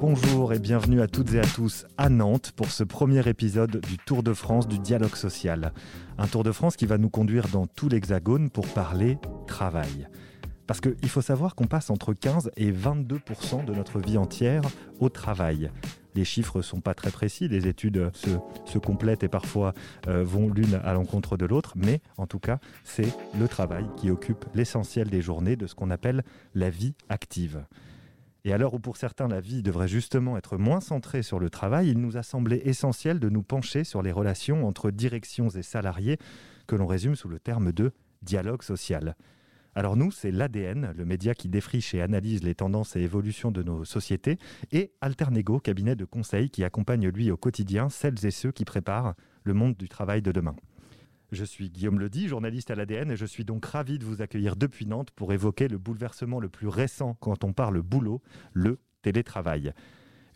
Bonjour et bienvenue à toutes et à tous à Nantes pour ce premier épisode du Tour de France du dialogue social. Un Tour de France qui va nous conduire dans tout l'Hexagone pour parler travail. Parce qu'il faut savoir qu'on passe entre 15 et 22% de notre vie entière au travail. Les chiffres ne sont pas très précis, les études se, complètent et parfois euh, vont l'une à l'encontre de l'autre, mais en tout cas, c'est le travail qui occupe l'essentiel des journées de ce qu'on appelle la vie active. Et à l'heure où pour certains la vie devrait justement être moins centrée sur le travail, il nous a semblé essentiel de nous pencher sur les relations entre directions et salariés, que l'on résume sous le terme de dialogue social. Alors nous, c'est l'ADN, le média qui défriche et analyse les tendances et évolutions de nos sociétés, et Alternego, cabinet de conseil qui accompagne lui au quotidien celles et ceux qui préparent le monde du travail de demain. Je suis Guillaume Ledy, journaliste à l'ADN, et je suis donc ravi de vous accueillir depuis Nantes pour évoquer le bouleversement le plus récent quand on parle boulot, le télétravail.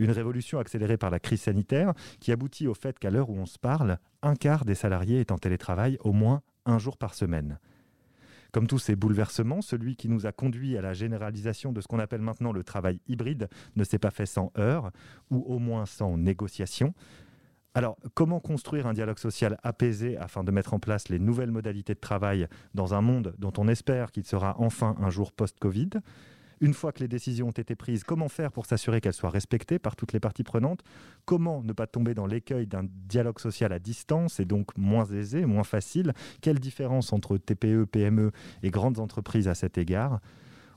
Une révolution accélérée par la crise sanitaire qui aboutit au fait qu'à l'heure où on se parle, un quart des salariés est en télétravail au moins un jour par semaine. Comme tous ces bouleversements, celui qui nous a conduit à la généralisation de ce qu'on appelle maintenant le travail hybride ne s'est pas fait sans heurts, ou au moins sans négociation. Alors, comment construire un dialogue social apaisé afin de mettre en place les nouvelles modalités de travail dans un monde dont on espère qu'il sera enfin un jour post-Covid? Une fois que les décisions ont été prises, comment faire pour s'assurer qu'elles soient respectées par toutes les parties prenantes? Comment ne pas tomber dans l'écueil d'un dialogue social à distance et donc moins aisé, moins facile? Quelle différence entre TPE, PME et grandes entreprises à cet égard?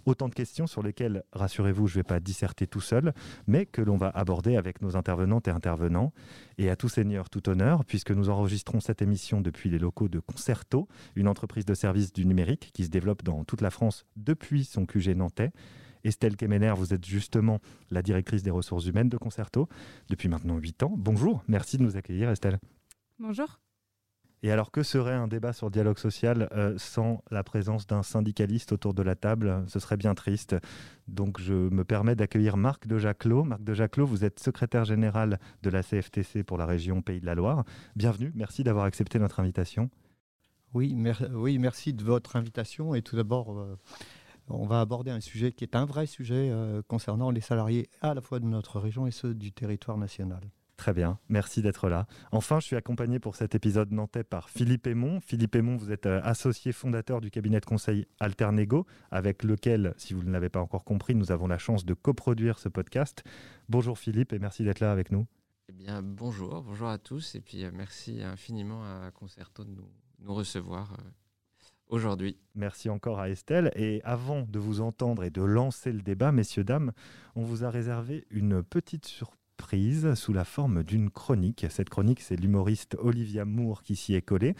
Autant de questions sur lesquelles, rassurez-vous, je ne vais pas disserter tout seul, mais que l'on va aborder avec nos intervenantes et intervenants. Et à tout seigneur, tout honneur, puisque nous enregistrons cette émission depuis les locaux de Concerto, une entreprise de services du numérique qui se développe dans toute la France depuis son QG nantais. Estelle Kemener, vous êtes justement la directrice des ressources humaines de Concerto depuis maintenant 8 ans. Bonjour, merci de nous accueillir Estelle. Bonjour. Et alors, que serait un débat sur le dialogue social euh, sans la présence d'un syndicaliste autour de la table? Ce serait bien triste. Donc, je me permets d'accueillir Marc de Jaclot. Marc de Jaclot, vous êtes secrétaire général de la CFTC pour la région Pays de la Loire. Bienvenue, merci d'avoir accepté notre invitation. Oui, oui, merci de votre invitation. Et tout d'abord, euh, on va aborder un sujet qui est un vrai sujet euh, concernant les salariés à la fois de notre région et ceux du territoire national. Très bien, merci d'être là. Enfin, je suis accompagné pour cet épisode nantais par Philippe Aymon. Philippe Aymon, vous êtes euh, associé fondateur du cabinet de conseil Alternego, avec lequel, si vous ne l'avez pas encore compris, nous avons la chance de coproduire ce podcast. Bonjour Philippe et merci d'être là avec nous. Eh bien, bonjour, bonjour à tous et puis euh, merci infiniment à Concerto de nous, nous recevoir euh, aujourd'hui. Merci encore à Estelle. Et avant de vous entendre et de lancer le débat, messieurs, dames, on vous a réservé une petite surprise sous la forme d'une chronique. Cette chronique, c'est l'humoriste Olivia Moore qui s'y est collée.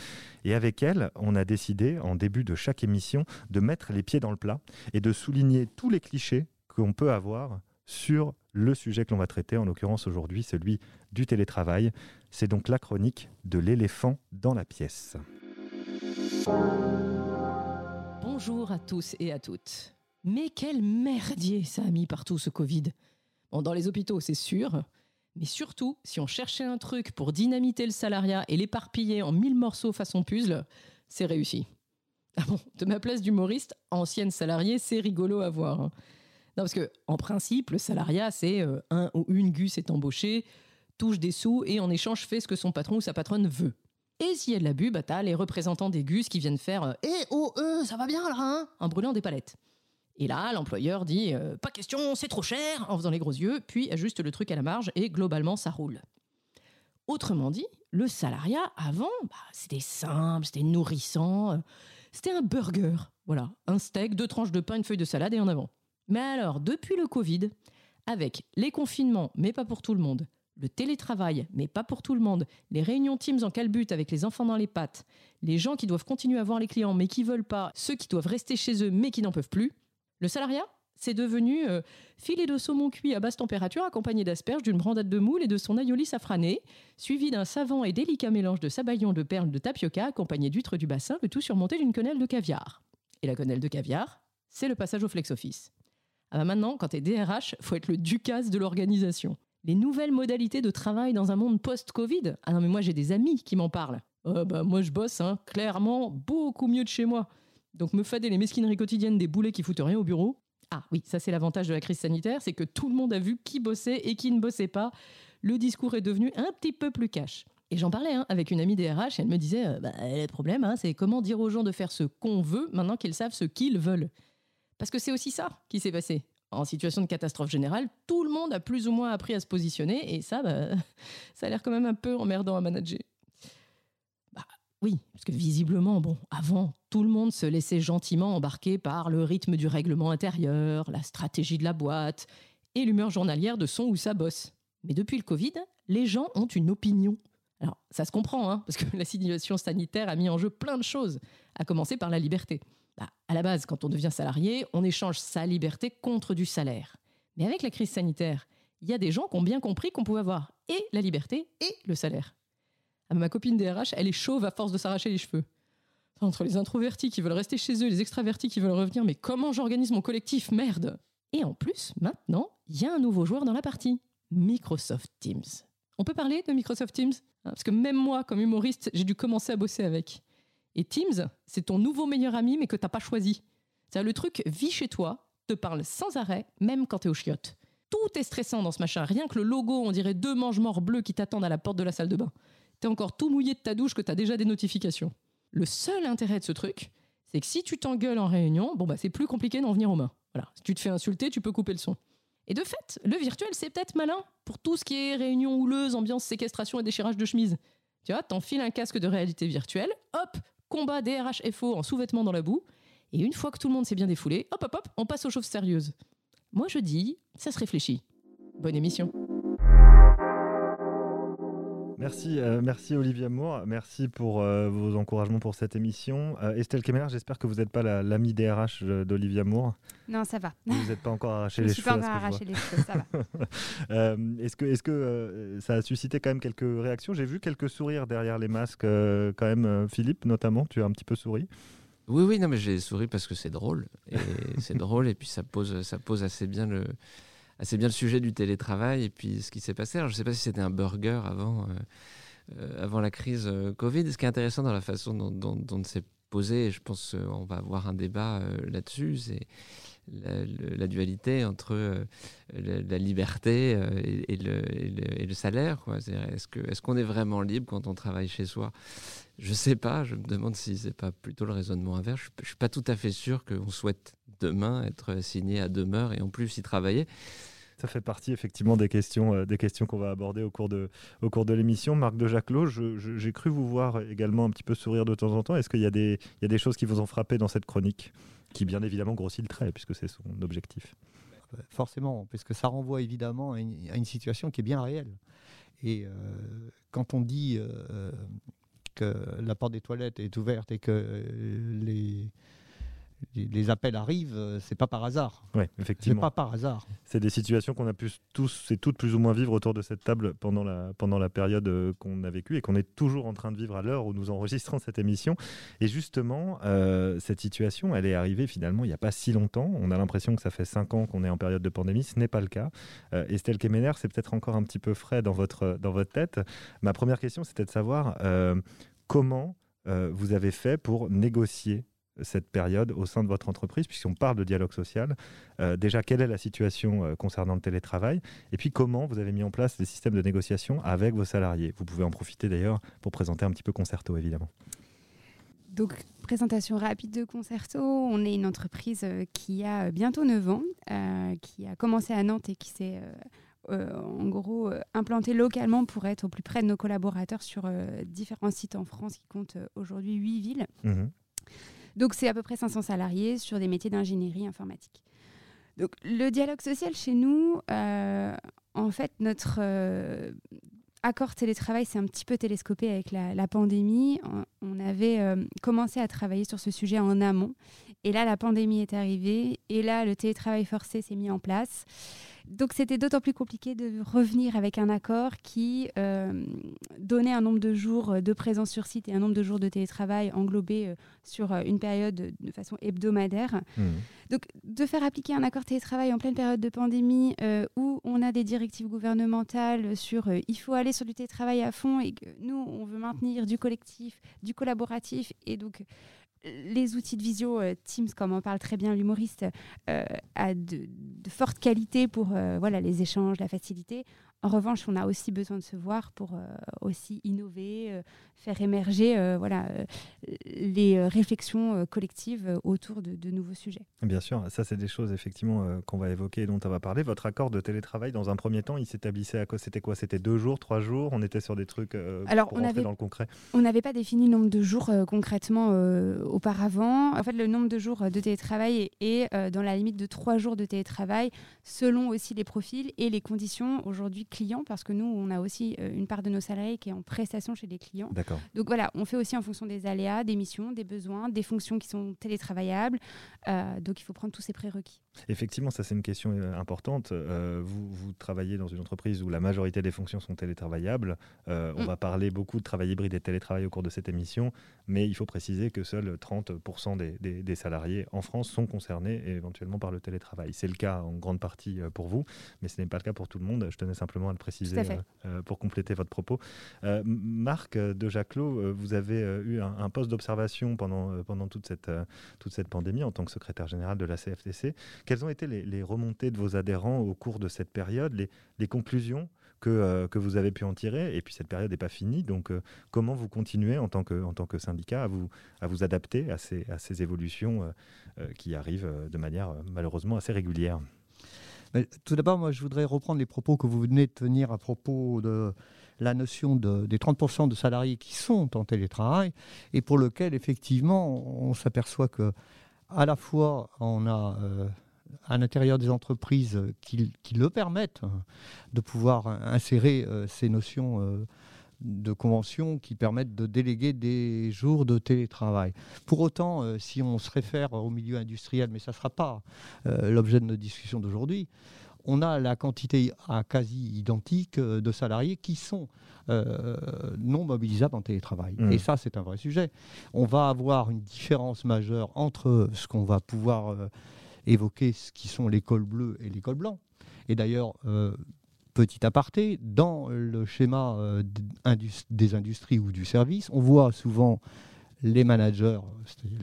Et avec elle, on a décidé, en début de chaque émission, de mettre les pieds dans le plat et de souligner tous les clichés qu'on peut avoir sur le sujet que l'on va traiter, en l'occurrence aujourd'hui celui du télétravail. C'est donc la chronique de l'éléphant dans la pièce. Bonjour à tous et à toutes. Mais quel merdier ça a mis partout ce Covid dans les hôpitaux, c'est sûr. Mais surtout, si on cherchait un truc pour dynamiter le salariat et l'éparpiller en mille morceaux façon puzzle, c'est réussi. Ah de ma place d'humoriste, ancienne salariée, c'est rigolo à voir. Hein. Non, parce que, en principe, le salariat, c'est euh, un ou une gus est embauché, touche des sous et en échange fait ce que son patron ou sa patronne veut. Et s'il y a de l'abus, bah t'as les représentants des gus qui viennent faire Eh oh, euh, ça va bien là, hein? En brûlant des palettes. Et là, l'employeur dit euh, Pas question, c'est trop cher en faisant les gros yeux, puis ajuste le truc à la marge et globalement, ça roule. Autrement dit, le salariat, avant, bah, c'était simple, c'était nourrissant, euh, c'était un burger. Voilà, un steak, deux tranches de pain, une feuille de salade et en avant. Mais alors, depuis le Covid, avec les confinements, mais pas pour tout le monde, le télétravail, mais pas pour tout le monde, les réunions Teams en calbute avec les enfants dans les pattes, les gens qui doivent continuer à voir les clients mais qui veulent pas, ceux qui doivent rester chez eux mais qui n'en peuvent plus, le salariat, c'est devenu euh, filet de saumon cuit à basse température accompagné d'asperges, d'une brandade de moule et de son aïoli safrané, suivi d'un savant et délicat mélange de sabayon de perles de tapioca accompagné d'huîtres du bassin, le tout surmonté d'une quenelle de caviar. Et la quenelle de caviar, c'est le passage au flex office. Ah bah maintenant, quand t'es DRH, faut être le ducasse de l'organisation. Les nouvelles modalités de travail dans un monde post-Covid? Ah non mais moi j'ai des amis qui m'en parlent. Oh bah moi je bosse, hein, clairement, beaucoup mieux de chez moi. Donc me fader les mesquineries quotidiennes des boulets qui foutent rien au bureau. Ah oui, ça c'est l'avantage de la crise sanitaire, c'est que tout le monde a vu qui bossait et qui ne bossait pas. Le discours est devenu un petit peu plus cash. Et j'en parlais hein, avec une amie des RH et elle me disait euh, bah, le problème, hein, c'est comment dire aux gens de faire ce qu'on veut maintenant qu'ils savent ce qu'ils veulent. Parce que c'est aussi ça qui s'est passé. En situation de catastrophe générale, tout le monde a plus ou moins appris à se positionner et ça, bah, ça a l'air quand même un peu emmerdant à manager. Bah, oui, parce que visiblement, bon, avant, tout le monde se laissait gentiment embarquer par le rythme du règlement intérieur, la stratégie de la boîte et l'humeur journalière de son ou sa bosse. Mais depuis le Covid, les gens ont une opinion alors, ça se comprend, hein, parce que la situation sanitaire a mis en jeu plein de choses, à commencer par la liberté. Bah, à la base, quand on devient salarié, on échange sa liberté contre du salaire. Mais avec la crise sanitaire, il y a des gens qui ont bien compris qu'on pouvait avoir et la liberté et le salaire. Ah, ma copine DRH, elle est chauve à force de s'arracher les cheveux. Entre les introvertis qui veulent rester chez eux, les extravertis qui veulent revenir, mais comment j'organise mon collectif Merde Et en plus, maintenant, il y a un nouveau joueur dans la partie Microsoft Teams. On peut parler de Microsoft Teams? Hein, parce que même moi, comme humoriste, j'ai dû commencer à bosser avec. Et Teams, c'est ton nouveau meilleur ami, mais que t'as pas choisi. C'est le truc vit chez toi, te parle sans arrêt, même quand t'es au chiottes. Tout est stressant dans ce machin. Rien que le logo, on dirait deux mange-morts bleus qui t'attendent à la porte de la salle de bain. T'es encore tout mouillé de ta douche que t'as déjà des notifications. Le seul intérêt de ce truc, c'est que si tu t'engueules en réunion, bon bah c'est plus compliqué d'en venir aux mains. Voilà. Si tu te fais insulter, tu peux couper le son. Et de fait, le virtuel, c'est peut-être malin pour tout ce qui est réunion houleuse, ambiance séquestration et déchirage de chemise. Tu vois, t'enfiles un casque de réalité virtuelle, hop, combat DRH FO en sous-vêtements dans la boue, et une fois que tout le monde s'est bien défoulé, hop hop hop, on passe aux choses sérieuses. Moi je dis, ça se réfléchit. Bonne émission. Merci, euh, merci Olivier Moore. Merci pour euh, vos encouragements pour cette émission. Euh, Estelle Kemeler, j'espère que vous n'êtes pas l'amie DRH d'Olivier Moore. Non, ça va. Vous n'êtes pas encore arraché les cheveux. Je ne suis pas encore arraché les cheveux, ça va. est-ce que, est que ça a suscité quand même quelques réactions? J'ai vu quelques sourires derrière les masques, quand même. Philippe, notamment, tu as un petit peu souri. Oui, oui, non, mais j'ai souri parce que c'est drôle. Et c'est drôle, et puis ça pose, ça pose assez bien le c'est bien le sujet du télétravail et puis ce qui s'est passé. je ne sais pas si c'était un burger avant, euh, euh, avant la crise euh, Covid. Ce qui est intéressant dans la façon dont, dont, c'est posé, et je pense qu'on va avoir un débat là-dessus, c'est la, dualité entre la, liberté et, le, salaire. Est-ce qu'on est, qu'on est vraiment libre quand on travaille chez soi? Je ne sais pas. Je me demande si c'est pas plutôt le raisonnement inverse. Je ne suis pas tout à fait sûr qu'on souhaite demain être signé à demeure et en plus y travailler. Ça fait partie effectivement des questions, euh, des questions qu'on va aborder au cours de, au cours de l'émission. Marc de Jacquelot, j'ai cru vous voir également un petit peu sourire de temps en temps. Est-ce qu'il y, a des, y a des choses qui vous ont frappé dans cette chronique, qui bien évidemment grossit le trait, puisque c'est son objectif? Forcément, parce que ça renvoie évidemment à une, situation qui est bien réelle. Et euh, quand on dit euh, que la porte des toilettes est ouverte et que les les appels arrivent, euh, c'est pas par hasard. Oui, effectivement. C'est pas par hasard. C'est des situations qu'on a pu tous et toutes plus ou moins vivre autour de cette table pendant la, pendant la période euh, qu'on a vécue et qu'on est toujours en train de vivre à l'heure où nous enregistrons cette émission. Et justement, euh, cette situation, elle est arrivée finalement il n'y a pas si longtemps. On a l'impression que ça fait cinq ans qu'on est en période de pandémie. Ce n'est pas le cas. Estelle Kemener, c'est peut-être encore un petit peu frais dans votre, dans votre tête. Ma première question, c'était de savoir comment vous avez fait pour négocier cette période au sein de votre entreprise, puisqu'on parle de dialogue social. Euh, déjà, quelle est la situation euh, concernant le télétravail? Et puis, comment vous avez mis en place des systèmes de négociation avec vos salariés? Vous pouvez en profiter d'ailleurs pour présenter un petit peu Concerto, évidemment. Donc, présentation rapide de Concerto. On est une entreprise euh, qui a bientôt 9 ans, qui a commencé à Nantes et qui s'est en gros implantée localement pour être au plus près de nos collaborateurs sur différents sites en France qui comptent aujourd'hui 8 villes. Mmh donc c'est à peu près 500 salariés sur des métiers d'ingénierie informatique. Donc le dialogue social chez nous, euh, en fait, notre euh, accord télétravail s'est un petit peu télescopé avec la, pandémie. On, avait euh, commencé à travailler sur ce sujet en amont. Et là, la pandémie est arrivée. Et là, le télétravail forcé s'est mis en place. Donc c'était d'autant plus compliqué de revenir avec un accord qui euh, donnait un nombre de jours de présence sur site et un nombre de jours de télétravail englobé euh, sur euh, une période de façon hebdomadaire. Mmh. Donc de faire appliquer un accord télétravail en pleine période de pandémie où on a des directives gouvernementales sur il faut aller sur du télétravail à fond et que nous on veut maintenir du collectif, du collaboratif et donc les outils de visio, Teams, comme en parle très bien l'humoriste, a de, fortes qualités pour voilà, les échanges, la facilité. En revanche, on a aussi besoin de se voir pour euh, aussi innover, euh, faire émerger euh, voilà, les réflexions collectives autour de, nouveaux sujets. Bien sûr, ça c'est des choses effectivement qu'on va évoquer et dont on va parler. Votre accord de télétravail, dans un premier temps, il s'établissait à quoi? C'était quoi? C'était deux jours, trois jours? On était sur des trucs Alors, pour on avait, dans le concret On n'avait pas défini le nombre de jours concrètement auparavant. En fait, le nombre de jours de télétravail est, dans la limite de trois jours de télétravail, selon aussi les profils et les conditions aujourd'hui clients parce que nous, on a aussi euh, une part de nos salariés qui est en prestation chez les clients. D'accord. Donc voilà, on fait aussi en fonction des aléas, des missions, des besoins, des fonctions qui sont télétravaillables. Euh, donc il faut prendre tous ces prérequis. Effectivement, ça c'est une question euh, importante. vous, vous, travaillez dans une entreprise où la majorité des fonctions sont télétravaillables. On mm. va parler beaucoup de travail hybride et de télétravail au cours de cette émission, mais il faut préciser que seuls 30% des, des, salariés en France sont concernés éventuellement par le télétravail. C'est le cas en grande partie pour vous, mais ce n'est pas le cas pour tout le monde. Je tenais simplement à le préciser euh, euh, pour compléter votre propos. Euh, Marc de Jaclot, vous avez eu un, poste d'observation pendant, pendant toute, cette, toute cette pandémie en tant que secrétaire général de la CFTC. Quelles ont été les, remontées de vos adhérents au cours de cette période, les, conclusions que, que, vous avez pu en tirer. Et puis cette période n'est pas finie. Donc comment vous continuez en tant que, en tant que syndicat à vous, à vous adapter à ces, à ces évolutions qui arrivent de manière malheureusement assez régulière? Tout d'abord, moi, je voudrais reprendre les propos que vous venez de tenir à propos de la notion des 30% de salariés qui sont en télétravail et pour lequel, effectivement, on s'aperçoit que à la fois, on a euh, à l'intérieur des entreprises qui, le permettent de pouvoir insérer euh, ces notions euh, de conventions qui permettent de déléguer des jours de télétravail. Pour autant, si on se réfère au milieu industriel, mais ça ne sera pas l'objet de notre discussion d'aujourd'hui, on a la quantité à quasi identique euh, de salariés qui sont non mobilisables en télétravail. Mmh. Et ça, c'est un vrai sujet. On va avoir une différence majeure entre ce qu'on va pouvoir évoquer, ce qui sont l'école bleue et l'école blanc. Et d'ailleurs, petit aparté, dans le schéma euh, des industries ou du service, on voit souvent les managers,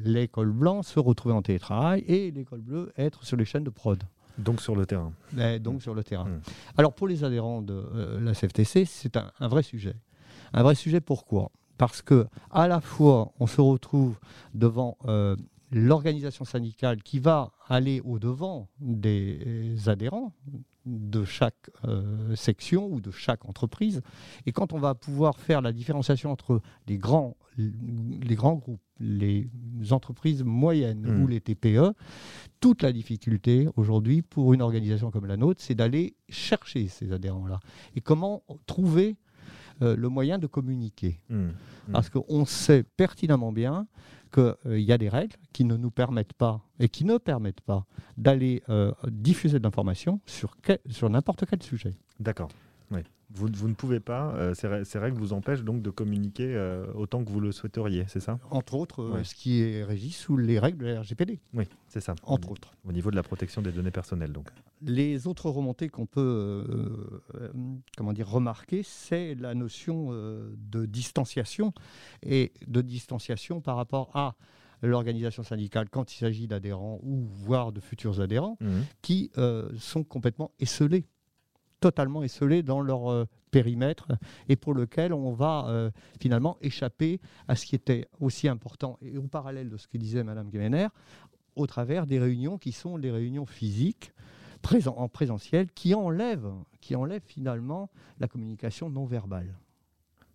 l'école blanche, se retrouver en télétravail et l'école bleue être sur les chaînes de prod. Donc sur le terrain. donc sur le terrain. Mmh. Alors pour les adhérents de euh, la CFTC, c'est un, vrai sujet. Un vrai sujet pourquoi? Parce que à la fois on se retrouve devant euh, l'organisation syndicale qui va aller au-devant des adhérents de chaque euh, section ou de chaque entreprise. Et quand on va pouvoir faire la différenciation entre les grands, les grands groupes, les entreprises moyennes ou mmh. les TPE, toute la difficulté aujourd'hui pour une organisation comme la nôtre, c'est d'aller chercher ces adhérents-là. Et comment trouver euh, le moyen de communiquer? Mmh. Mmh. Parce qu'on sait pertinemment bien qu'il y a des règles qui ne nous permettent pas et qui ne permettent pas d'aller euh, diffuser de l'information sur, sur n'importe quel sujet. D'accord. Vous, vous, ne pouvez pas, euh, ces, règles vous empêchent donc de communiquer euh, autant que vous le souhaiteriez, c'est ça? Entre autres, euh, ce qui est régi sous les règles de la RGPD. Oui, c'est ça. Entre autres. Au niveau de la protection des données personnelles, donc. Les autres remontées qu'on peut comment dire, remarquer, c'est la notion de distanciation et de distanciation par rapport à l'organisation syndicale quand il s'agit d'adhérents ou voire de futurs adhérents mmh. qui sont complètement esselés totalement esselés dans leur euh, périmètre et pour lequel on va euh, finalement échapper à ce qui était aussi important et au parallèle de ce que disait Madame Gemener, au travers des réunions qui sont des réunions physiques présent, en présentiel qui enlèvent, qui enlèvent finalement la communication non verbale.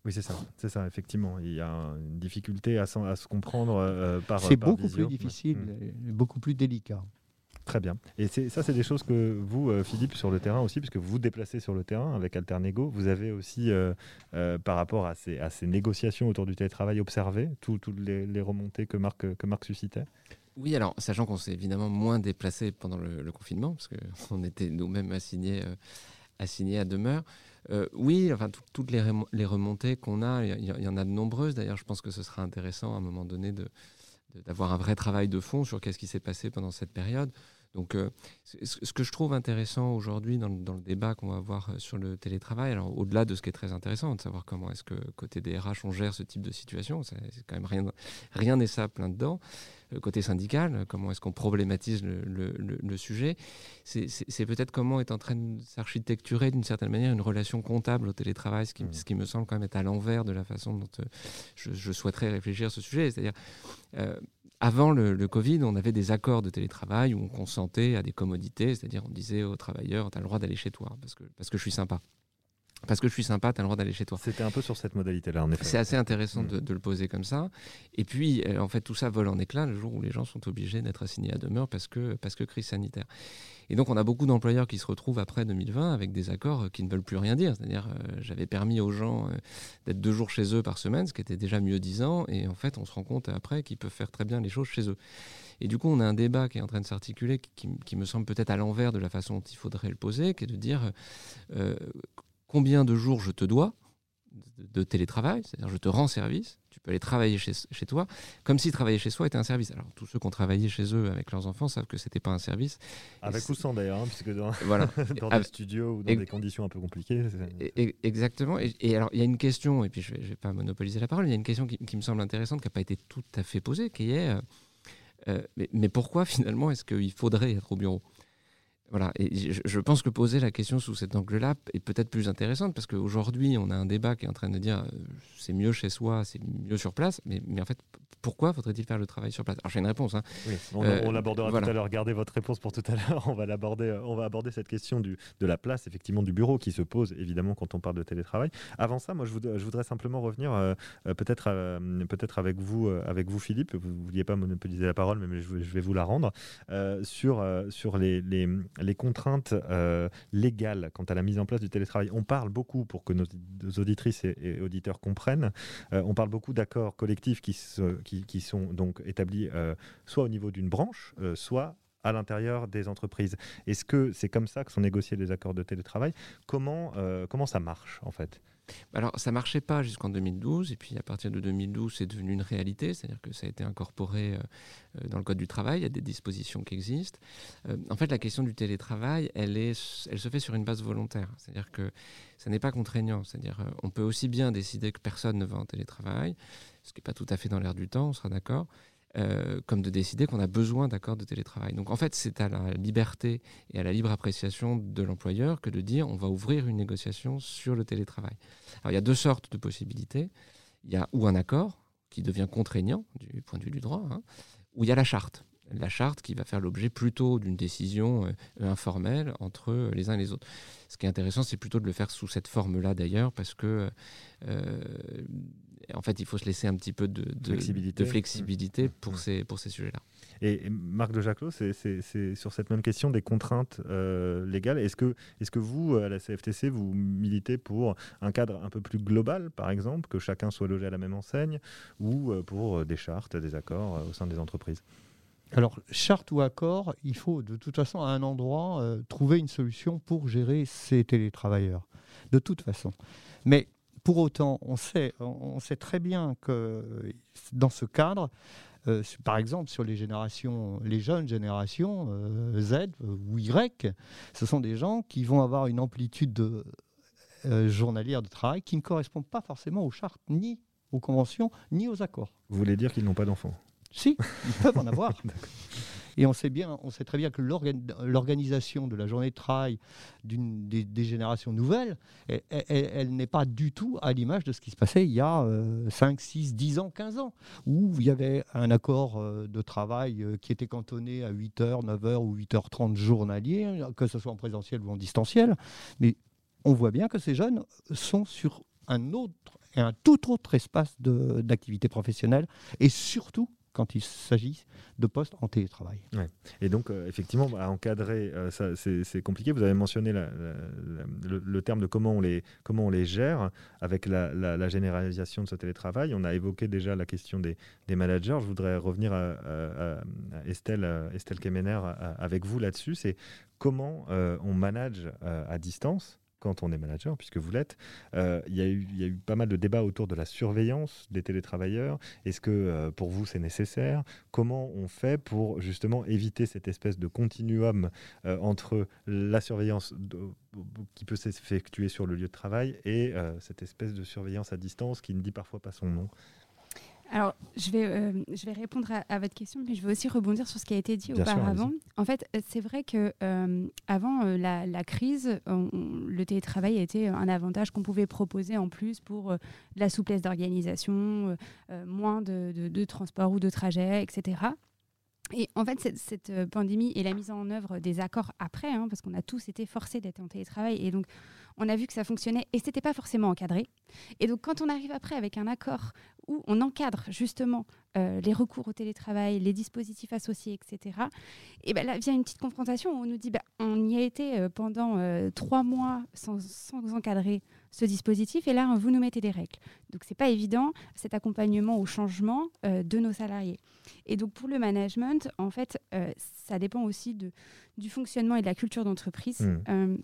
Oui, c'est ça, c'est ça, effectivement. Il y a une difficulté à, à se comprendre euh, par. C'est beaucoup plus difficile, mmh. et beaucoup plus délicat. Très bien. Et ça, c'est des choses que vous, euh, Philippe, sur le terrain aussi, puisque vous vous déplacez sur le terrain avec Alternego, vous avez aussi, euh, euh, par rapport à ces, négociations autour du télétravail, observé toutes les, remontées que Marc, suscitait? Oui, alors, sachant qu'on s'est évidemment moins déplacé pendant le, confinement, parce qu'on était nous-mêmes assignés, à demeure. oui, enfin, toutes les, remontées qu'on a, il y, en a de nombreuses. D'ailleurs, je pense que ce sera intéressant à un moment donné d'avoir un vrai travail de fond sur qu'est-ce qui s'est passé pendant cette période. Donc, euh, ce que je trouve intéressant aujourd'hui dans, le débat qu'on va avoir euh, sur le télétravail, alors au-delà de ce qui est très intéressant, de savoir comment est-ce que côté des RH on gère ce type de situation, c'est quand même rien, rien n'est ça plein dedans. Euh, côté syndical, comment est-ce qu'on problématise le, sujet, c'est peut-être comment est en train de s'architecturer d'une certaine manière une relation comptable au télétravail, ce qui, mmh. ce qui me semble quand même être à l'envers de la façon dont je, souhaiterais réfléchir à ce sujet. C'est-à-dire, avant le, Covid, on avait des accords de télétravail où on consentait à des commodités, c'est-à-dire on disait aux travailleurs, tu as le droit d'aller chez toi parce que, parce que je suis sympa. Parce que je suis sympa, tu as le droit d'aller chez toi. C'était un peu sur cette modalité-là, en effet. C'est assez intéressant mm. de, le poser comme ça. Et puis, euh, en fait, tout ça vole en éclat le jour où les gens sont obligés d'être assignés à demeure parce que, parce que crise sanitaire. Et donc, on a beaucoup d'employeurs qui se retrouvent après 2020 avec des accords qui ne veulent plus rien dire. C'est-à-dire, euh, j'avais permis aux gens euh, d'être deux jours chez eux par semaine, ce qui était déjà mieux disant. Et en fait, on se rend compte après qu'ils peuvent faire très bien les choses chez eux. Et du coup, on a un débat qui est en train de s'articuler, qui, me semble peut-être à l'envers de la façon dont il faudrait le poser, qui est de dire euh, combien de jours je te dois de télétravail, c'est-à-dire je te rends service, tu peux aller travailler chez, chez, toi, comme si travailler chez soi était un service. Alors tous ceux qui ont travaillé chez eux avec leurs enfants savent que c'était pas un service. Avec ou sans d'ailleurs, hein, puisque dans, voilà. dans des studios ou dans des conditions un peu compliquées. exactement. Et, alors il y a une question, et puis je vais, vais pas monopoliser la parole, il y a une question qui, me semble intéressante, qui n'a pas été tout à fait posée, qui est euh, euh, mais, mais, pourquoi finalement est-ce qu'il faudrait être au bureau? Voilà, et je pense que poser la question sous cet angle-là est peut-être plus intéressante parce qu'aujourd'hui, on a un débat qui est en train de dire euh, c'est mieux chez soi, c'est mieux sur place, mais, mais en fait, pourquoi faudrait-il faire le travail sur place? Alors j'ai une réponse. Hein. Oui, on, euh, l'abordera tout à l'heure. Gardez votre réponse pour tout à l'heure. On va l'aborder. Euh, on va aborder cette question du, de la place, effectivement, du bureau qui se pose évidemment quand on parle de télétravail. Avant ça, moi, je voudrais, je voudrais simplement revenir peut-être peut-être avec vous, avec vous, Philippe. Vous ne vouliez pas monopoliser la parole, mais je, vais vous la rendre sur sur les, les les contraintes euh, légales quant à la mise en place du télétravail. On parle beaucoup, pour que nos, auditrices et, auditeurs comprennent, euh, on parle beaucoup d'accords collectifs qui, sont donc établis euh, soit au niveau d'une branche, soit à l'intérieur des entreprises. Est-ce que c'est comme ça que sont négociés les accords de télétravail? Comment, comment ça marche en fait? Alors, ça marchait pas jusqu'en 2012, et puis à partir de 2012, c'est devenu une réalité, c'est-à-dire que ça a été incorporé euh, euh, dans le Code du travail, il y a des dispositions qui existent. Euh, en fait, la question du télétravail, elle, elle se fait sur une base volontaire, c'est-à-dire que ça n'est pas contraignant, c'est-à-dire on peut aussi bien décider que personne ne va en télétravail, ce qui n'est pas tout à fait dans l'air du temps, on sera d'accord, euh, comme de décider qu'on a besoin d'accords de télétravail. Donc en fait, c'est à la liberté et à la libre appréciation de l'employeur que de dire on va ouvrir une négociation sur le télétravail. Alors il y a deux sortes de possibilités. Il y a ou un accord qui devient contraignant du point de vue du droit, hein, ou il y a la charte. La charte qui va faire l'objet plutôt d'une décision euh, informelle entre les uns et les autres. Ce qui est intéressant, c'est plutôt de le faire sous cette forme-là d'ailleurs, parce que euh, en fait, il faut se laisser un petit peu de, flexibilité, pour, ces, pour ces sujets-là. Et Marc de Jaclot, c'est sur cette même question des contraintes euh, légales. Est-ce que, est que vous, à la CFTC, vous militez pour un cadre un peu plus global, par exemple, que chacun soit logé à la même enseigne, ou euh, pour euh, des chartes, des accords au sein des entreprises? Alors, charte ou accord, il faut de toute façon à un endroit trouver une solution pour gérer ces télétravailleurs. De toute façon. Mais pour autant, on sait, on sait très bien que dans ce cadre, euh, par exemple, sur les générations, les jeunes générations euh, Z ou Y, ce sont des gens qui vont avoir une amplitude de, euh, journalière de travail qui ne correspond pas forcément aux chartes, ni aux conventions, ni aux accords. Vous voulez dire qu'ils n'ont pas d'enfants? Si, ils peuvent en avoir. Et on sait, bien, on sait très bien que l'organisation de la journée de travail des, des, générations nouvelles, elle, n'est pas du tout à l'image de ce qui se passait il y a 5, 6, 10 ans, 15 ans, où il y avait un accord euh, de travail euh, qui était cantonné à 8h, 9h ou 8h30 journaliers, que ce soit en présentiel ou en distanciel. Mais on voit bien que ces jeunes sont sur un autre et un tout autre espace d'activité professionnelle et surtout quand il s'agit de postes en télétravail. Et donc, euh, effectivement, à encadrer, euh, c'est compliqué. Vous avez mentionné le, terme de comment on les, comment on les gère avec la, généralisation de ce télétravail. On a évoqué déjà la question des, managers. Je voudrais revenir à, Estelle, Estelle Kemener avec vous là-dessus. C'est comment euh, on manage à distance quand on est manager, puisque vous l'êtes. Euh, il y, a eu pas mal de débats autour de la surveillance des télétravailleurs. Est-ce que euh, pour vous c'est nécessaire? Comment on fait pour justement éviter cette espèce de continuum euh, entre la surveillance qui peut s'effectuer sur le lieu de travail et cette espèce de surveillance à distance qui ne dit parfois pas son nom? Alors, je vais, euh, je vais répondre à, votre question, mais je vais aussi rebondir sur ce qui a été dit auparavant. en fait, euh, c'est vrai que euh, avant la, crise, le télétravail était un avantage qu'on pouvait proposer en plus pour la souplesse d'organisation, moins de, de, transport ou de trajet, etc. Et en fait, cette, pandémie et la mise en œuvre des accords après, hein, parce qu'on a tous été forcés d'être en télétravail, et donc on a vu que ça fonctionnait et c'était pas forcément encadré. Et donc quand on arrive après avec un accord où on encadre justement euh, les recours au télétravail, les dispositifs associés, etc. Et ben là vient une petite confrontation où on nous dit bah, on y a été euh, pendant euh, trois mois sans, sans, encadrer ce dispositif et là vous nous mettez des règles. Donc c'est pas évident cet accompagnement au changement de nos salariés. Et donc pour le management, en fait, ça dépend aussi de, du fonctionnement et de la culture d'entreprise. Mmh.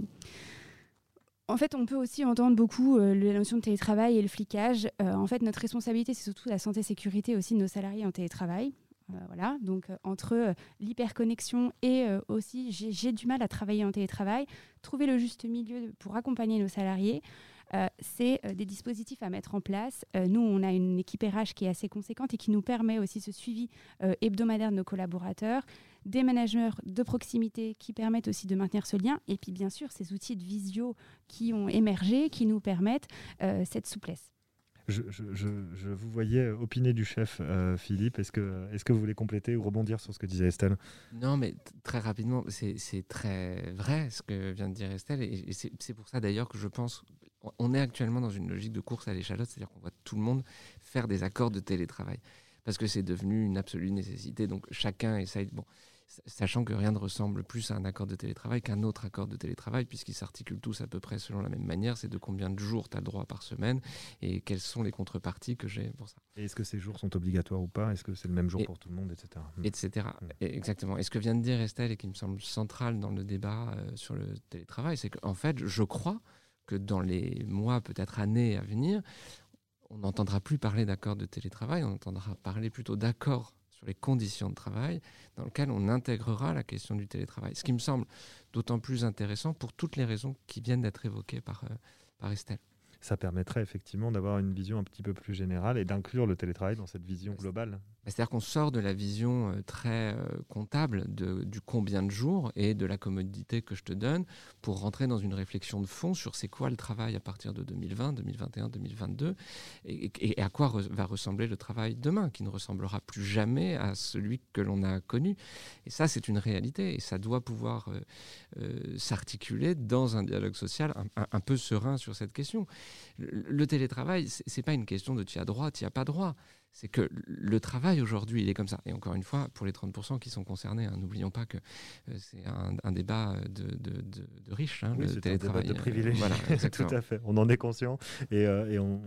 En fait, on peut aussi entendre beaucoup euh, la notion de télétravail et le flicage. Euh, en fait, notre responsabilité, c'est surtout la santé et sécurité aussi de nos salariés en télétravail. Euh, voilà, donc entre l'hyperconnexion et aussi j'ai du mal à travailler en télétravail, trouver le juste milieu pour accompagner nos salariés, c'est des dispositifs à mettre en place. nous, on a une équipe RH qui est assez conséquente et qui nous permet aussi ce suivi hebdomadaire de nos collaborateurs des managers de proximité qui permettent aussi de maintenir ce lien, et puis bien sûr ces outils de visio qui ont émergé, qui nous permettent euh, cette souplesse. Je, vous voyais opiner du chef, euh, Philippe. Est-ce que, est que vous voulez compléter ou rebondir sur ce que disait Estelle? Non, mais très rapidement, c'est très vrai ce que vient de dire Estelle. Et, c'est pour ça d'ailleurs que je pense on est actuellement dans une logique de course à l'échalote, c'est-à-dire qu'on voit tout le monde faire des accords de télétravail. Parce que c'est devenu une absolue nécessité. Donc chacun essaye. Bon, sachant que rien ne ressemble plus à un accord de télétravail qu'un autre accord de télétravail, puisqu'ils s'articulent tous à peu près selon la même manière. C'est de combien de jours tu as le droit par semaine et quelles sont les contreparties que j'ai pour ça. Est-ce que ces jours sont obligatoires ou pas? Est-ce que c'est le même jour pour tout le monde, etc. Hmm. Etc. Hmm. Exactement. Et ce que vient de dire Estelle et qui me semble central dans le débat euh, sur le télétravail, c'est qu'en fait, je crois que dans les mois, peut-être années à venir, on n'entendra plus parler d'accord de télétravail, on entendra parler plutôt d'accord sur les conditions de travail, dans lequel on intégrera la question du télétravail. Ce qui me semble d'autant plus intéressant pour toutes les raisons qui viennent d'être évoquées par, euh, par Estelle ça permettrait effectivement d'avoir une vision un petit peu plus générale et d'inclure le télétravail dans cette vision globale. C'est-à-dire qu'on sort de la vision euh, très euh, comptable du combien de jours et de la commodité que je te donne pour rentrer dans une réflexion de fond sur c'est quoi le travail à partir de 2020, 2021, 2022 et, à quoi va ressembler le travail demain qui ne ressemblera plus jamais à celui que l'on a connu. Et ça, c'est une réalité et ça doit pouvoir euh, s'articuler dans un dialogue social un, un, peu serein sur cette question. Le, le télétravail, c'est pas une question de tu as droit, tu as pas droit c'est que le travail aujourd'hui, il est comme ça. Et encore une fois, pour les 30% qui sont concernés, hein, n'oublions pas que euh, c'est un, débat de, de, de, riches, hein, le télétravail. Un débat de privilégiés, tout à fait. On en est conscient et, euh, et on,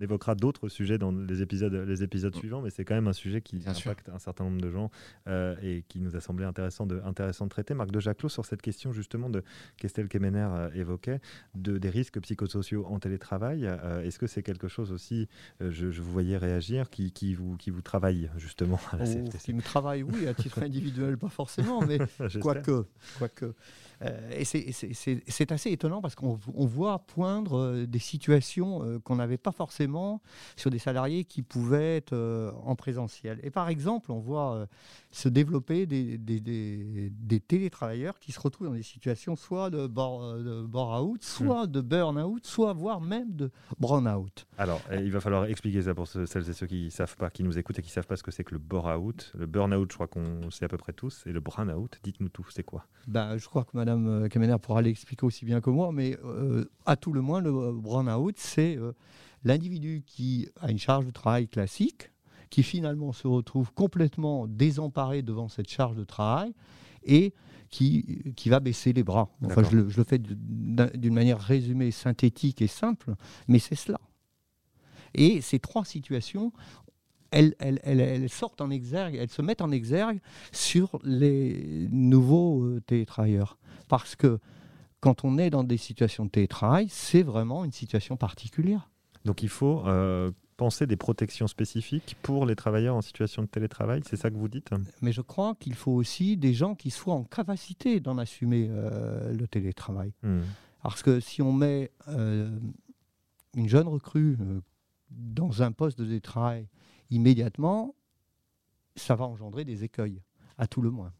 évoquera d'autres sujets dans les épisodes, les épisodes suivants, mais c'est quand même un sujet qui impacte un certain nombre de gens euh, et qui nous a semblé intéressant de, intéressant de traiter. Marc de Jaclot, sur cette question justement de qu'Estelle Kemener évoquait, de, des risques psychosociaux en télétravail, est-ce que c'est quelque chose aussi, je, je vous voyais réagir qui, qui, vous, qui vous travaille justement. À la oh, Qui me travaille, oui, à titre individuel, pas forcément, mais quoique. Et c'est assez étonnant parce qu'on voit poindre euh, des situations euh, qu'on n'avait pas forcément sur des salariés qui pouvaient être en présentiel. Et par exemple, on voit se développer des, des, télétravailleurs qui se retrouvent dans des situations soit de bore-out, soit de burn-out, soit voire même de brown-out. Alors, il va falloir expliquer ça pour celles et ceux qui savent pas, qui nous écoutent et qui savent pas ce que c'est que le bore-out. Le burn-out, je crois qu'on sait à peu près tous, et le brown-out, dites-nous tout, c'est quoi? Bah, Je crois que Madame Kamener pourra l'expliquer aussi bien que moi, mais euh, à tout le moins, le brown-out, c'est euh, l'individu qui a une charge de travail classique, qui finalement se retrouve complètement désemparé devant cette charge de travail et qui, qui va baisser les bras. Enfin, je le, je le fais d'une manière résumée, synthétique et simple, mais c'est cela. Et ces trois situations, elles, elles, elles, sortent en exergue, elles se mettent en exergue sur les nouveaux euh, télétravailleurs. Parce que quand on est dans des situations de télétravail, c'est vraiment une situation particulière. Donc il faut euh, penser des protections spécifiques pour les travailleurs en situation de télétravail, c'est ça que vous dites? Mais je crois qu'il faut aussi des gens qui soient en capacité d'en assumer euh, le télétravail. Hmm. Parce que si on met euh, une jeune recrue dans un poste de télétravail immédiatement, ça va engendrer des écueils, à tout le moins.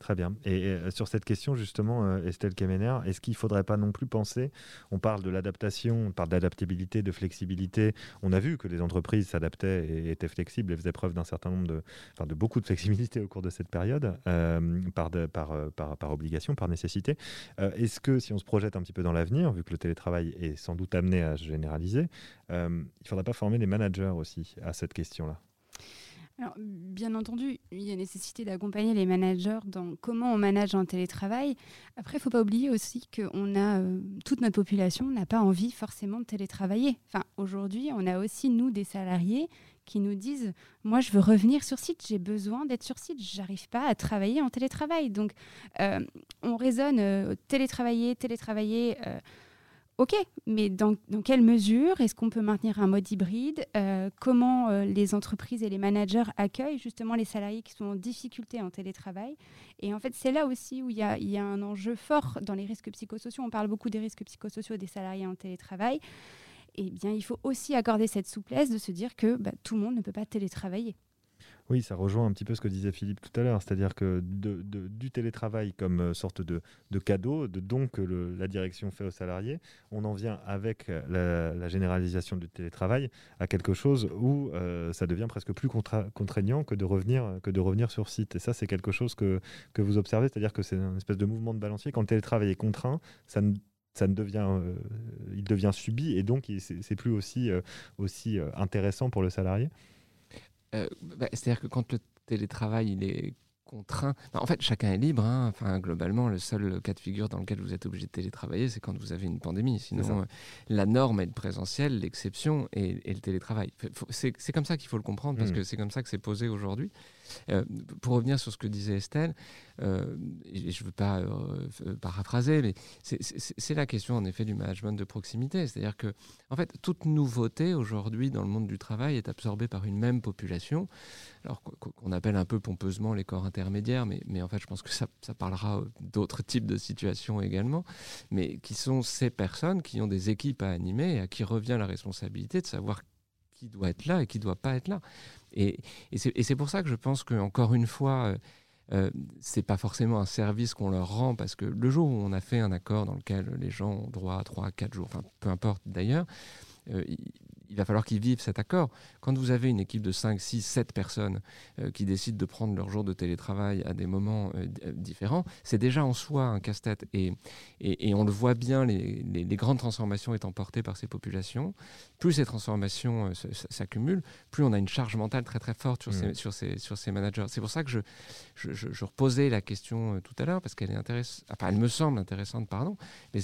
Très bien. Et euh, sur cette question, justement, euh, Estelle Kemener, est-ce qu'il ne faudrait pas non plus penser, on parle de l'adaptation, on parle d'adaptabilité, de flexibilité, on a vu que les entreprises s'adaptaient et étaient flexibles et faisaient preuve d'un certain nombre de, enfin, de beaucoup de flexibilité au cours de cette période, euh, par, obligation, par nécessité. est-ce que si on se projette un petit peu dans l'avenir, vu que le télétravail est sans doute amené à se généraliser, il ne faudrait pas former les managers aussi à cette question-là? Alors, bien entendu, il y a nécessité d'accompagner les managers dans comment on manage en télétravail. Après, il ne faut pas oublier aussi que a euh, toute notre population n'a pas envie forcément de télétravailler. Enfin, aujourd'hui, on a aussi nous des salariés qui nous disent moi je veux revenir sur site, j'ai besoin d'être sur site, j'arrive pas à travailler en télétravail. Donc, euh, on raisonne euh, télétravailler, télétravailler. Ok, mais dans, quelle mesure est-ce qu'on peut maintenir un mode hybride euh, Comment euh, les entreprises et les managers accueillent justement les salariés qui sont en difficulté en télétravail? Et en fait, c'est là aussi où il y, a, un enjeu fort dans les risques psychosociaux. On parle beaucoup des risques psychosociaux des salariés en télétravail. Eh bien, il faut aussi accorder cette souplesse de se dire que bah, tout le monde ne peut pas télétravailler. Oui, ça rejoint un petit peu ce que disait Philippe tout à l'heure, c'est-à-dire que du télétravail comme euh, sorte de, cadeau, de don que la direction fait aux salariés, on en vient avec la, généralisation du télétravail à quelque chose où euh, ça devient presque plus contraignant que de, revenir, que de revenir sur site. Et ça, c'est quelque chose que, que vous observez, c'est-à-dire que c'est une espèce de mouvement de balancier. Quand le télétravail est contraint, ça ne ça ne devient, euh, il devient subi et donc c'est plus aussi, aussi intéressant pour le salarié. Euh, bah, c'est-à-dire que quand le télétravail il est contraint, en fait chacun est libre. Hein. Enfin globalement, le seul cas de figure dans lequel vous êtes obligé de télétravailler, c'est quand vous avez une pandémie. Sinon, euh, la norme est le présentiel, l'exception est, le télétravail. C'est comme ça qu'il faut le comprendre parce mmh. que c'est comme ça que c'est posé aujourd'hui. Euh, pour revenir sur ce que disait Estelle, euh, et je ne veux pas euh, paraphraser, mais c'est la question en effet du management de proximité. C'est-à-dire que, en fait, toute nouveauté aujourd'hui dans le monde du travail est absorbée par une même population, alors qu'on appelle un peu pompeusement les corps intermédiaires, mais, en fait, je pense que ça, ça parlera d'autres types de situations également, mais qui sont ces personnes qui ont des équipes à animer et à qui revient la responsabilité de savoir qui doit être là et qui ne doit pas être là. Et, c'est pour ça que je pense qu'encore une fois, euh, euh, c'est pas forcément un service qu'on leur rend parce que le jour où on a fait un accord dans lequel les gens ont droit à 3 4 jours, enfin peu importe d'ailleurs, euh, il va falloir qu'ils vivent cet accord. Quand vous avez une équipe de 5, 6, 7 personnes euh, qui décident de prendre leur jour de télétravail à des moments euh, euh, différents, c'est déjà en soi un casse-tête. Et, et, on le voit bien, les, les, grandes transformations étant portées par ces populations, plus ces transformations s'accumulent, plus on a une charge mentale très très forte sur, ces, mmh. sur, ces, sur ces managers. C'est pour ça que je, je, je, reposais la question tout à l'heure, parce qu'elle est intéressante, enfin elle me semble intéressante, pardon, mais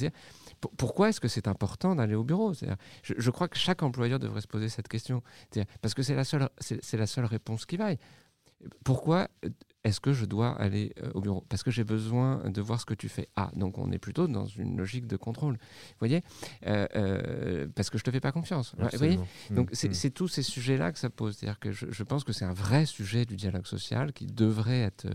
pourquoi est-ce que c'est important d'aller au bureau? Je, je, crois que chaque employeur devrait se poser cette question, parce que c'est la seule, c'est la seule réponse qui vaille. Pourquoi est-ce que je dois aller euh, au bureau? Parce que j'ai besoin de voir ce que tu fais. Ah, donc on est plutôt dans une logique de contrôle. Vous voyez? Euh, euh, Parce que je ne te fais pas confiance. Vous voyez? Donc mmh. c'est tous ces sujets-là que ça pose. C'est-à-dire que je, pense que c'est un vrai sujet du dialogue social qui devrait être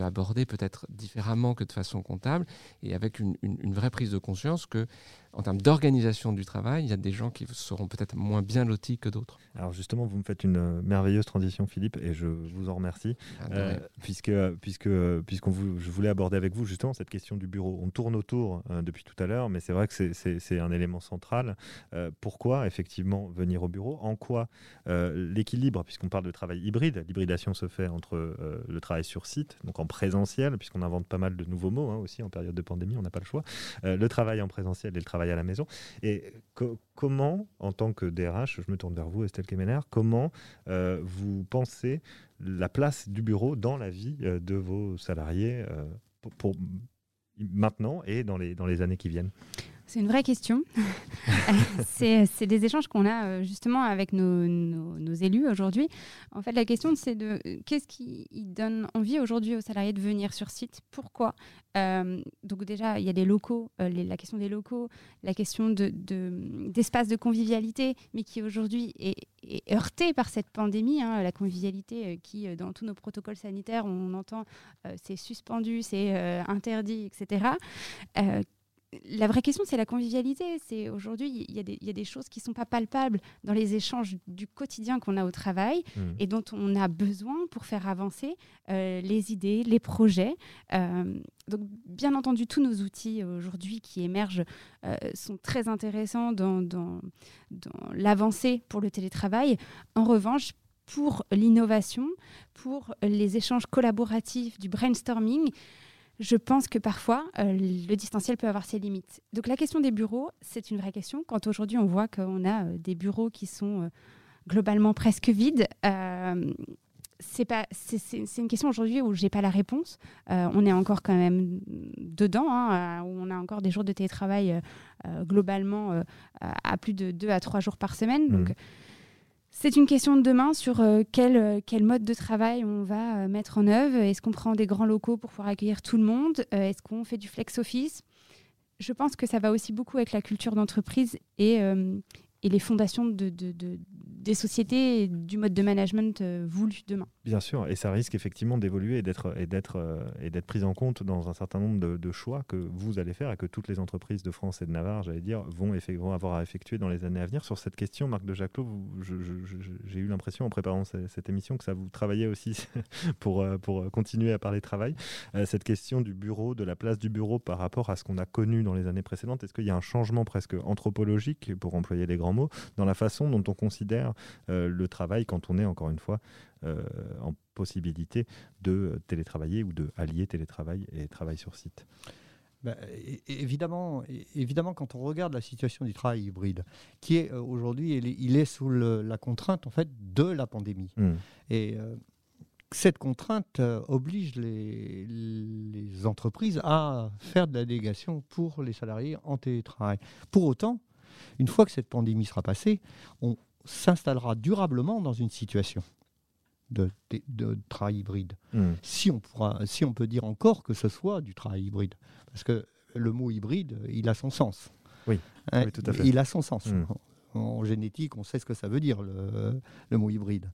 abordé peut-être différemment que de façon comptable et avec une, une vraie prise de conscience que en termes d'organisation du travail, il y a des gens qui seront peut-être moins bien lotis que d'autres. Alors justement, vous me faites une euh, merveilleuse transition, Philippe, et je vous en remercie, ah, euh, puisque, puisque, puisqu'on je voulais aborder avec vous justement cette question du bureau. On tourne autour euh, depuis tout à l'heure, mais c'est vrai que c'est un élément central. pourquoi effectivement venir au bureau? En quoi l'équilibre, puisqu'on parle de travail hybride, l'hybridation se fait entre le travail sur site, donc en présentiel, puisqu'on invente pas mal de nouveaux mots hein, aussi en période de pandémie, on n'a pas le choix, le travail en présentiel et le travail à la maison. Et comment, en tant que DRH, je me tourne vers vous, Estelle Kemener, comment euh, vous pensez la place du bureau dans la vie euh, de vos salariés euh, pour, maintenant et dans les, dans les années qui viennent? C'est une vraie question. c'est des échanges qu'on a euh, justement avec nos, nos, élus aujourd'hui. En fait, la question, c'est de qu'est-ce qui donne envie aujourd'hui aux salariés de venir sur site? Pourquoi? Euh, Donc déjà, il y a des locaux, euh, la question des locaux, la question d'espace de, de, convivialité, mais qui aujourd'hui est, heurtée par cette pandémie. Hein, la convivialité qui, dans tous nos protocoles sanitaires, on entend c'est suspendu, c'est interdit, etc la vraie question, c'est la convivialité. C'est aujourd'hui, il y, a des choses qui ne sont pas palpables dans les échanges du quotidien qu'on a au travail mmh. et dont on a besoin pour faire avancer euh, les idées, les projets. Euh, donc, bien entendu, tous nos outils aujourd'hui qui émergent euh, sont très intéressants dans, dans l'avancée pour le télétravail. En revanche, pour l'innovation, pour les échanges collaboratifs, du brainstorming, je pense que parfois, euh, le distanciel peut avoir ses limites. Donc la question des bureaux, c'est une vraie question. Quand aujourd'hui on voit qu'on a euh, des bureaux qui sont euh, globalement presque vides, c'est pas c'est une question aujourd'hui où j'ai pas la réponse. on est encore quand même dedans, hein, où on a encore des jours de télétravail globalement à plus de deux à trois jours par semaine. Donc mmh. C'est une question de demain sur euh, quel, euh, quel, mode de travail on va euh, mettre en œuvre. Est-ce qu'on prend des grands locaux pour pouvoir accueillir tout le monde? Est-ce qu'on fait du flex office? Je pense que ça va aussi beaucoup avec la culture d'entreprise et, les fondations de, des sociétés et du mode de management voulu demain. Bien sûr, et ça risque effectivement d'évoluer et d'être euh, pris en compte dans un certain nombre de, choix que vous allez faire et que toutes les entreprises de France et de Navarre, j'allais dire, vont, avoir à effectuer dans les années à venir. Sur cette question, Marc de Jaclot, j'ai eu l'impression en préparant cette, émission que ça vous travaillait aussi pour, euh, pour continuer à parler travail. cette question du bureau, de la place du bureau par rapport à ce qu'on a connu dans les années précédentes, est-ce qu'il y a un changement presque anthropologique, pour employer les grands mots, dans la façon dont on considère euh, le travail quand on est, encore une fois, euh, en possibilité de télétravailler ou de allier télétravail et travail sur site ben, évidemment, évidemment, quand on regarde la situation du travail hybride, qui est euh, aujourd'hui, il, est sous la contrainte en fait de la pandémie. Mmh. Et cette contrainte oblige les, les, entreprises à faire de la délégation pour les salariés en télétravail. Pour autant, une fois que cette pandémie sera passée, on s'installera durablement dans une situation de, travail hybride. Hmm. Si, on pourra, si on peut dire encore que ce soit du travail hybride. Parce que le mot hybride, il a son sens. Oui, hein, tout à fait. Il a son sens. Hmm. En, génétique, on sait ce que ça veut dire, le, mot hybride.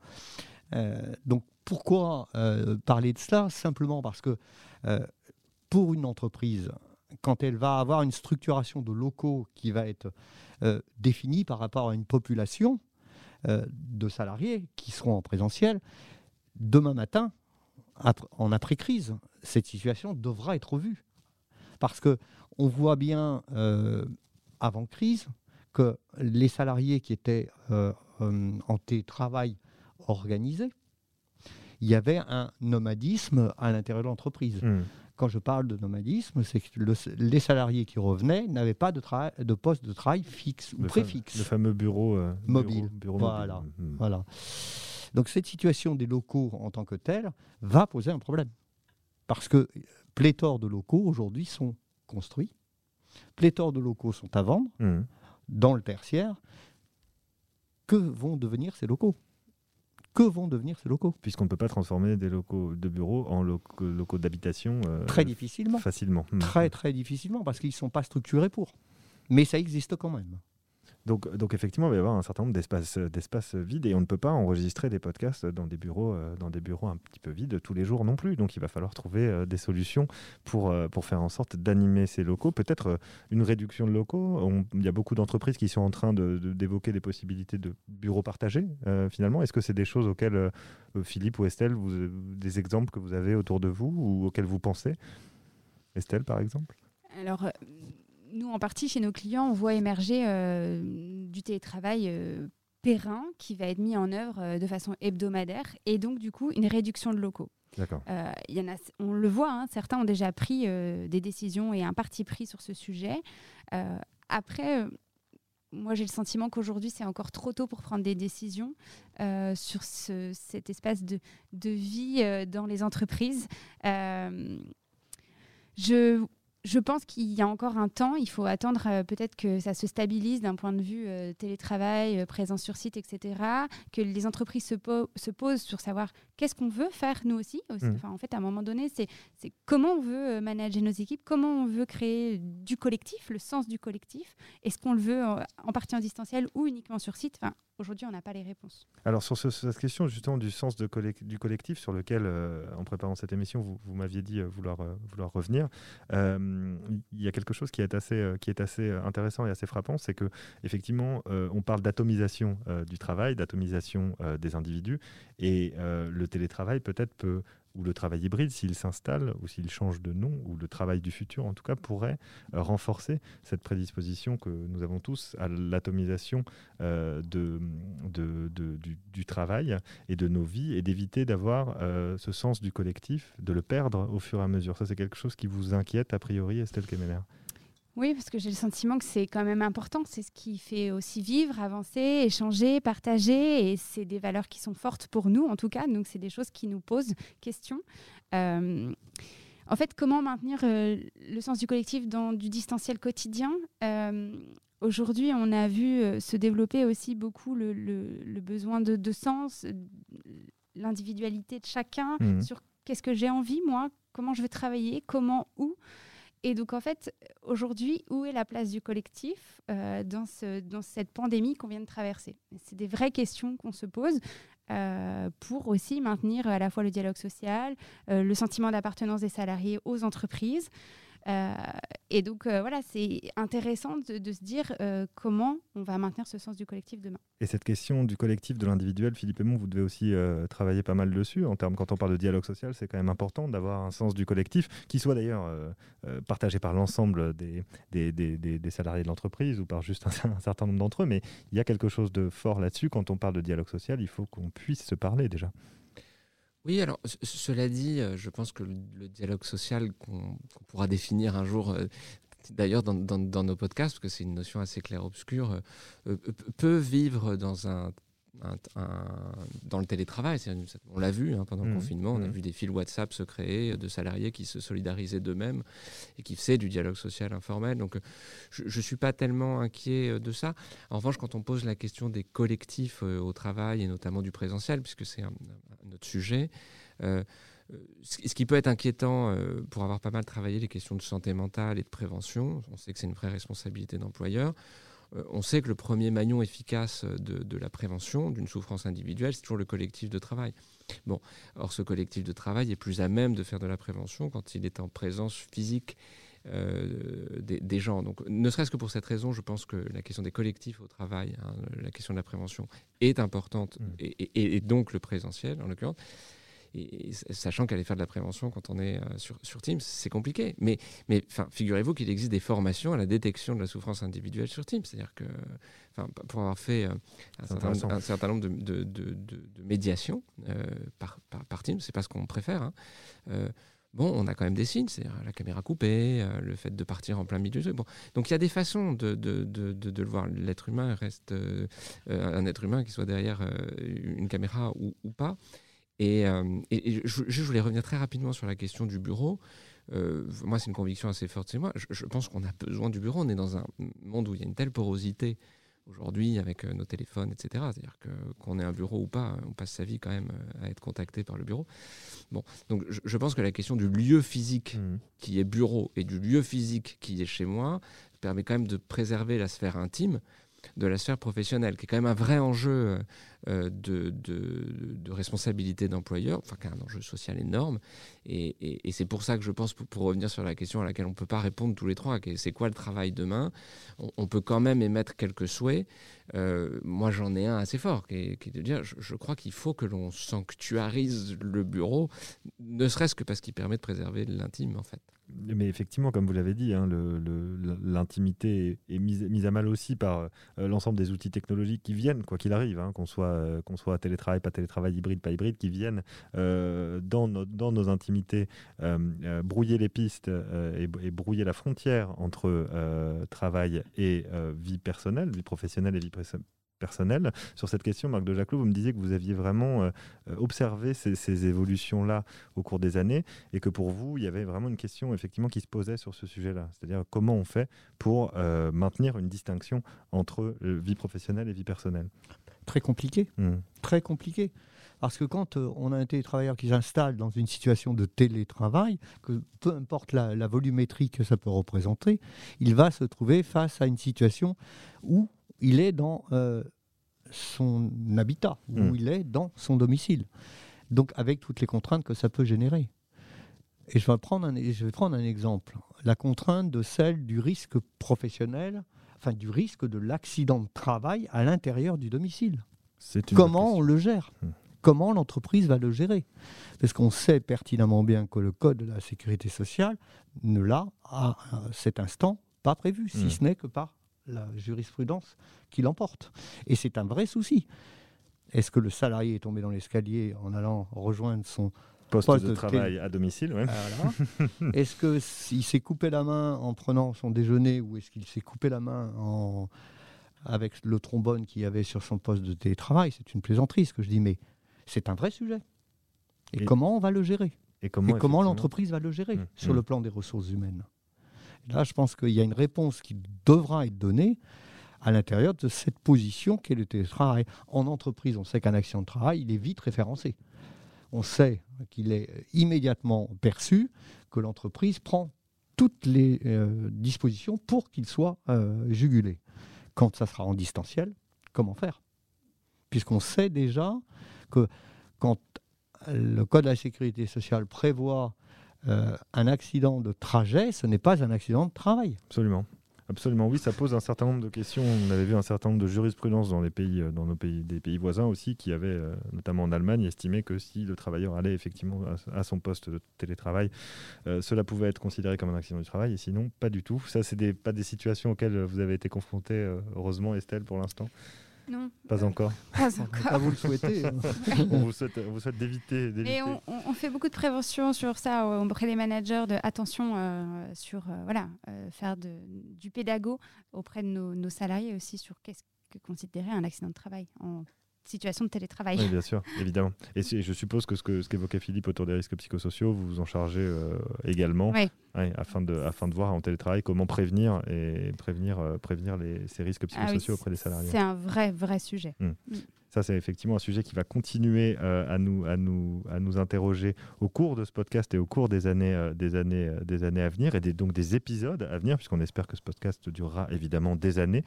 Euh, donc pourquoi euh, parler de cela? Simplement parce que euh, pour une entreprise, quand elle va avoir une structuration de locaux qui va être définie par rapport à une population de salariés qui seront en présentiel, demain matin, en après-crise, cette situation devra être revue. Parce que on voit bien euh, avant crise que les salariés qui étaient en télétravail organisé, il y avait un nomadisme à l'intérieur de l'entreprise. Mmh. Quand je parle de nomadisme, c'est que les salariés qui revenaient n'avaient pas de, de, poste de travail fixe ou préfixe. le fameux bureau euh, mobile. voilà, mmh. voilà. Donc cette situation des locaux en tant que telle va poser un problème. Parce que pléthore de locaux aujourd'hui sont construits, pléthore de locaux sont à vendre mmh. dans le tertiaire. Que vont devenir ces locaux? Que vont devenir ces locaux Puisqu'on ne peut pas transformer des locaux de bureaux en locaux, d'habitation euh, très difficilement. Facilement. Très très difficilement parce qu'ils ne sont pas structurés pour. Mais ça existe quand même. Donc, donc effectivement, il va y avoir un certain nombre d'espaces, d'espaces vides et on ne peut pas enregistrer des podcasts dans des, bureaux, euh, dans des bureaux un petit peu vides tous les jours non plus. Donc il va falloir trouver euh, des solutions pour, euh, pour faire en sorte d'animer ces locaux. Peut-être une réduction de locaux. il y a beaucoup d'entreprises qui sont en train d'évoquer des possibilités de bureaux partagés finalement. Est-ce que c'est des choses auxquelles Philippe ou Estelle, des exemples que vous avez autour de vous ou auxquels vous pensez? Estelle par exemple? Alors nous, en partie, chez nos clients, on voit émerger euh, du télétravail euh, périn qui va être mis en œuvre euh, de façon hebdomadaire et donc, du coup, une réduction de locaux. D'accord. y en a, on le voit, hein, certains ont déjà pris des décisions et un parti pris sur ce sujet. après, moi, j'ai le sentiment qu'aujourd'hui, c'est encore trop tôt pour prendre des décisions sur ce, cet espace de, de vie dans les entreprises. je je pense qu'il y a encore un temps. Il faut attendre euh, peut-être que ça se stabilise d'un point de vue euh, télétravail, euh, présence sur site, etc. Que les entreprises se, se posent sur savoir qu'est-ce qu'on veut faire nous aussi. Mmh. Enfin, en fait, à un moment donné, c'est comment on veut manager nos équipes, comment on veut créer du collectif, le sens du collectif. Est-ce qu'on le veut en, partie en distanciel ou uniquement sur site? Enfin, Aujourd'hui, on n'a pas les réponses. Alors, sur, cette question justement du sens du collectif, sur lequel, en préparant cette émission, vous, m'aviez dit vouloir, vouloir revenir il y a quelque chose qui est assez, euh, qui est assez euh, intéressant et assez frappant, c'est que effectivement, euh, on parle d'atomisation du travail, d'atomisation des individus, et le télétravail peut-être peut ou le travail hybride, s'il s'installe ou s'il change de nom, ou le travail du futur en tout cas, pourrait euh, renforcer cette prédisposition que nous avons tous à l'atomisation euh, du, travail et de nos vies, et d'éviter d'avoir euh, ce sens du collectif, de le perdre au fur et à mesure. Ça, c'est quelque chose qui vous inquiète a priori, Estelle Kemener oui, parce que j'ai le sentiment que c'est quand même important. C'est ce qui fait aussi vivre, avancer, échanger, partager. Et c'est des valeurs qui sont fortes pour nous, en tout cas. Donc, c'est des choses qui nous posent question. Euh, en fait, comment maintenir euh, le sens du collectif dans du distanciel quotidien? Euh, Aujourd'hui, on a vu se développer aussi beaucoup le, besoin de, sens, l'individualité de chacun, mmh. sur qu'est-ce que j'ai envie, moi, comment je veux travailler, comment, où. Et donc, en fait, aujourd'hui, où est la place du collectif euh, dans, ce, dans cette pandémie qu'on vient de traverser? C'est des vraies questions qu'on se pose euh, pour aussi maintenir à la fois le dialogue social, euh, le sentiment d'appartenance des salariés aux entreprises. Euh, et donc, euh, voilà, c'est intéressant de, se dire euh, comment on va maintenir ce sens du collectif demain. Et cette question du collectif, de l'individuel, Philippe Aymon, vous devez aussi travailler pas mal dessus. En termes, quand on parle de dialogue social, c'est quand même important d'avoir un sens du collectif, qui soit d'ailleurs partagé par l'ensemble des salariés de l'entreprise ou par juste un certain nombre d'entre eux. Mais il y a quelque chose de fort là-dessus. Quand on parle de dialogue social, il faut qu'on puisse se parler déjà. Oui, alors cela dit, euh, je pense que le, dialogue social qu'on pourra définir un jour, euh, d'ailleurs dans, nos podcasts, parce que c'est une notion assez claire-obscure, euh, peut vivre dans un dans le télétravail. On l'a vu hein, pendant le mmh. confinement, on a mmh. vu des fils WhatsApp se créer de salariés qui se solidarisaient d'eux-mêmes et qui faisaient du dialogue social informel. Donc je ne suis pas tellement inquiet euh, de ça. En revanche, quand on pose la question des collectifs euh, au travail et notamment du présentiel, puisque c'est un, autre sujet, euh, ce qui peut être inquiétant pour avoir pas mal travaillé les questions de santé mentale et de prévention, on sait que c'est une vraie responsabilité d'employeur. Euh, on sait que le premier maillon efficace de, la prévention d'une souffrance individuelle, c'est toujours le collectif de travail. Bon, or ce collectif de travail est plus à même de faire de la prévention quand il est en présence physique euh, des, gens. Donc, ne serait-ce que pour cette raison, je pense que la question des collectifs au travail, hein, la question de la prévention est importante, mmh. et, donc le présentiel en l'occurrence et, sachant qu'aller faire de la prévention quand on est euh, sur, sur Teams, c'est compliqué. Mais, mais figurez-vous qu'il existe des formations à la détection de la souffrance individuelle sur Teams. C'est-à-dire que, pour avoir fait euh, un, certain, nombre de, de, de, médiations euh, par, par, Teams, c'est pas ce qu'on préfère. Hein. bon, on a quand même des signes, c'est-à-dire la caméra coupée, le fait de partir en plein milieu du Bon. Donc il y a des façons de, de, de, de le voir. L'être humain reste un être humain qui soit derrière une caméra ou, ou pas. Et, euh, je, voulais revenir très rapidement sur la question du bureau. Euh, moi, c'est une conviction assez forte chez moi. Je, pense qu'on a besoin du bureau. On est dans un monde où il y a une telle porosité aujourd'hui avec euh, nos téléphones, etc. C'est-à-dire que qu'on ait un bureau ou pas, on passe sa vie quand même à être contacté par le bureau. Bon, donc je, pense que la question du lieu physique mmh. qui est bureau et du lieu physique qui est chez moi permet quand même de préserver la sphère intime de la sphère professionnelle, qui est quand même un vrai enjeu euh, de, de, responsabilité d'employeur, enfin qui est un enjeu social énorme. Et, c'est pour ça que je pense, pour, revenir sur la question à laquelle on ne peut pas répondre tous les trois, c'est quoi le travail demain? On, peut quand même émettre quelques souhaits. Euh, moi, j'en ai un assez fort, qui est, de dire, je, crois qu'il faut que l'on sanctuarise le bureau, ne serait-ce que parce qu'il permet de préserver l'intime, en fait. Mais effectivement, comme vous l'avez dit, hein, l'intimité est, mise, à mal aussi par euh, l'ensemble des outils technologiques qui viennent, quoi qu'il arrive, hein, qu'on soit, euh, soit télétravail, pas télétravail, hybride, pas hybride, qui viennent euh, dans, dans, nos intimités brouiller les pistes et, brouiller la frontière entre travail et vie personnelle, vie professionnelle et vie personnel. Sur cette question, Marc de Jaclot, vous me disiez que vous aviez vraiment observé ces, ces évolutions-là au cours des années et que pour vous, il y avait vraiment une question effectivement qui se posait sur ce sujet-là. C'est-à-dire comment on fait pour maintenir une distinction entre vie professionnelle et vie personnelle? Très compliqué. Hmm. Très compliqué. Parce que quand euh, on a un télétravailleur qui s'installe dans une situation de télétravail, que peu importe la, volumétrie que ça peut représenter, il va se trouver face à une situation où il est dans euh, son habitat, où hmm. il est dans son domicile. Donc avec toutes les contraintes que ça peut générer. Et je vais prendre un, je vais prendre un exemple. La contrainte de celle du risque professionnel enfin du risque de l'accident de travail à l'intérieur du domicile. Comment on le gère hmm. Comment l'entreprise va le gérer Parce qu'on sait pertinemment bien que le Code de la sécurité sociale ne l'a à cet instant pas prévu, si hmm. ce n'est que par la jurisprudence qui l'emporte. Et c'est un vrai souci. Est-ce que le salarié est tombé dans l'escalier en allant rejoindre son poste, de, travail à domicile. est-ce que s'il s'est coupé la main en prenant son déjeuner ou est-ce qu'il s'est coupé la main en... avec le trombone qu'il y avait sur son poste de télétravail? C'est une plaisanterie ce que je dis, mais c'est un vrai sujet. Et, comment on va le gérer? Et comment, l'entreprise va le gérer mmh, sur mmh. le plan des ressources humaines? Là, je pense qu'il y a une réponse qui devra être donnée à l'intérieur de cette position qu'est le télétravail. En entreprise, on sait qu'un accident de travail, il est vite référencé on sait qu'il est immédiatement perçu que l'entreprise prend toutes les euh, dispositions pour qu'il soit euh, jugulé. Quand ça sera en distanciel, comment faire? Puisqu'on sait déjà que quand le Code de la sécurité sociale prévoit euh, un accident de trajet, ce n'est pas un accident de travail. Absolument. Absolument, oui, ça pose un certain nombre de questions. On avait vu un certain nombre de jurisprudences dans les pays, euh, dans nos pays, des pays voisins aussi, qui avaient, euh, notamment en Allemagne, estimé que si le travailleur allait effectivement à, son poste de télétravail, cela pouvait être considéré comme un accident du travail, et sinon, pas du tout. Ça, c'est pas des situations auxquelles vous avez été confronté, heureusement, Estelle, pour l'instant. Non. Pas encore. Pas encore. vous le souhaitez. On, vous souhaite, on vous souhaite d'éviter. Et on, on, fait beaucoup de prévention sur ça auprès des managers, de attention euh, sur euh, voilà, euh, faire de, du pédago auprès de nos, nos salariés aussi sur qu'est-ce que considérer un accident de travail en situation de télétravail. Oui, bien sûr, évidemment. Et je suppose que ce qu'évoquait Philippe autour des risques psychosociaux, vous vous en chargez euh, également, oui. afin de afin de voir en télétravail comment prévenir et prévenir euh, prévenir les, ces risques ah psychosociaux auprès des salariés. C'est un vrai vrai sujet. Mmh. Mmh. Ça, c'est effectivement un sujet qui va continuer euh, à, nous, à, nous, à nous interroger au cours de ce podcast et au cours des années, euh, des années, euh, des années à venir et donc des épisodes à venir, puisqu'on espère que ce podcast durera évidemment des années.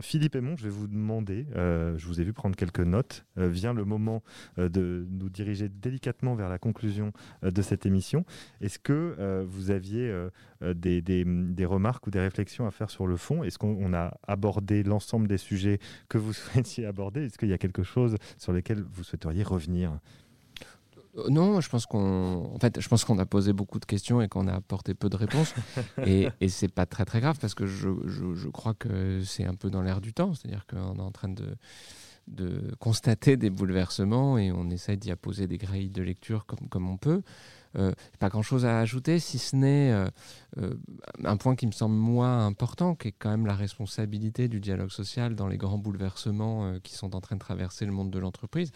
Philippe Aymon, je vais vous demander, je vous ai vu prendre quelques notes, vient le moment de nous diriger délicatement vers la conclusion de cette émission. Est-ce que vous aviez des, des, des, remarques ou des réflexions à faire sur le fond? Est-ce qu'on a abordé l'ensemble des sujets que vous souhaitiez aborder? Est-ce qu'il y a quelque chose sur lequel vous souhaiteriez revenir? Euh, non, je pense qu'on, en fait, je pense qu'on a posé beaucoup de questions et qu'on a apporté peu de réponses. et, et c'est pas très très grave parce que je, je, crois que c'est un peu dans l'air du temps. C'est-à-dire qu'on est en train de, de constater des bouleversements et on essaie d'y apposer des grilles de lecture comme, comme on peut. Euh, pas grand-chose à ajouter, si ce n'est euh, euh, un point qui me semble moi important, qui est quand même la responsabilité du dialogue social dans les grands bouleversements qui sont en train de traverser le monde de l'entreprise.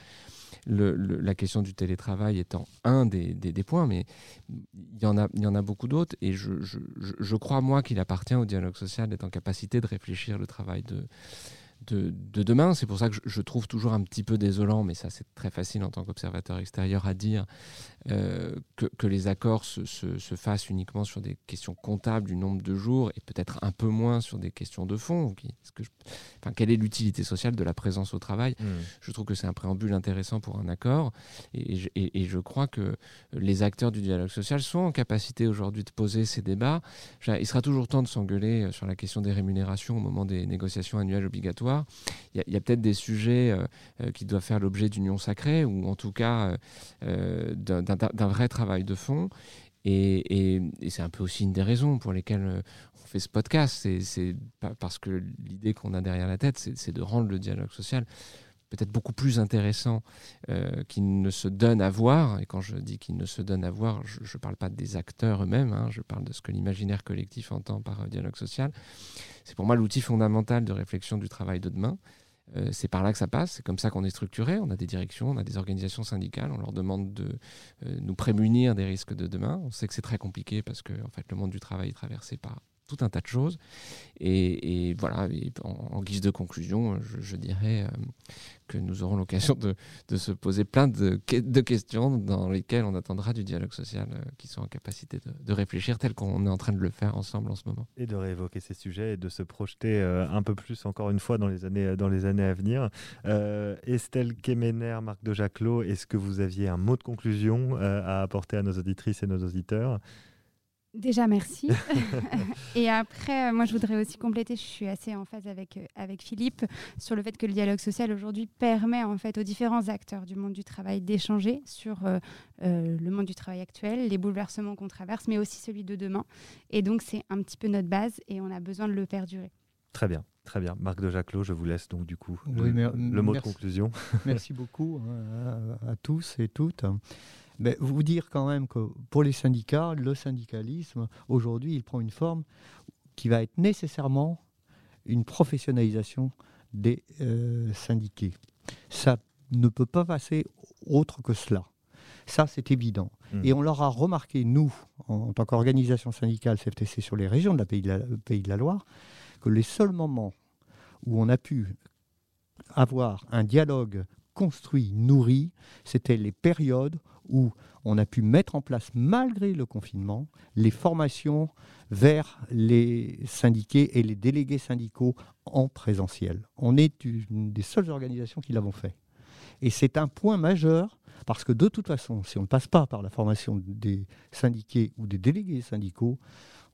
la question du télétravail étant un des, points, mais il y en a, beaucoup d'autres, et je crois, moi, qu'il appartient au dialogue social d'être en capacité de réfléchir le travail de, de, demain. C'est pour ça que je, trouve toujours un petit peu désolant, mais ça c'est très facile en tant qu'observateur extérieur à dire, euh, que, les accords se, se, fassent uniquement sur des questions comptables du nombre de jours et peut-être un peu moins sur des questions de fond. que enfin, quelle est l'utilité sociale de la présence au travail mmh. Je trouve que c'est un préambule intéressant pour un accord et, et, je crois que les acteurs du dialogue social sont en capacité aujourd'hui de poser ces débats. Il sera toujours temps de s'engueuler sur la question des rémunérations au moment des négociations annuelles obligatoires il y a, peut-être des sujets euh, euh, qui doivent faire l'objet d'union sacrée ou en tout cas euh, d'un vrai travail de fond. Et, c'est un peu aussi une des raisons pour lesquelles on fait ce podcast. C'est parce que l'idée qu'on a derrière la tête, c'est de rendre le dialogue social peut-être beaucoup plus intéressant qu'il ne se donne à voir. Et quand je dis qu'il ne se donne à voir, je ne parle pas des acteurs eux-mêmes, hein, je parle de ce que l'imaginaire collectif entend par dialogue social. C'est pour moi l'outil fondamental de réflexion du travail de demain. Euh, c'est par là que ça passe, c'est comme ça qu'on est structuré. On a des directions, on a des organisations syndicales, on leur demande de euh, nous prémunir des risques de demain. On sait que c'est très compliqué parce que en fait, le monde du travail est traversé par tout un tas de choses. Et, voilà, en, guise de conclusion, je, dirais euh, que nous aurons l'occasion de, se poser plein de, questions dans lesquelles on attendra du dialogue social euh, qui sont en capacité de, réfléchir tel qu'on est en train de le faire ensemble en ce moment. Et de réévoquer ces sujets et de se projeter euh, un peu plus encore une fois dans les années, dans les années à venir. Estelle Kemener, Marc de Jaclot, est-ce que vous aviez un mot de conclusion à apporter à nos auditrices et nos auditeurs? Déjà, merci. et après, euh, moi, je voudrais aussi compléter, je suis assez en phase avec, euh, avec Philippe sur le fait que le dialogue social aujourd'hui permet en fait aux différents acteurs du monde du travail d'échanger sur euh, le monde du travail actuel, les bouleversements qu'on traverse, mais aussi celui de demain. Et donc, c'est un petit peu notre base et on a besoin de le perdurer. Très bien, très bien. Marc de Jaclot, je vous laisse donc du coup le, mot de conclusion. merci beaucoup hein, à, à, tous et toutes vous dire quand même que pour les syndicats, le syndicalisme, aujourd'hui, il prend une forme qui va être nécessairement une professionnalisation des euh, syndiqués. Ça ne peut pas passer autre que cela. Ça, c'est évident. Mmh. Et on l'aura remarqué, nous, en, tant qu'organisation syndicale CFTC sur les régions de la Pays de la, Pays de la Loire, que les seuls moments où on a pu avoir un dialogue construit, nourri, c'était les périodes où on a pu mettre en place, malgré le confinement, les formations vers les syndiqués et les délégués syndicaux en présentiel. On est une des seules organisations qui l'avons fait. Et c'est un point majeur parce que de toute façon, si on ne passe pas par la formation des syndiqués ou des délégués syndicaux,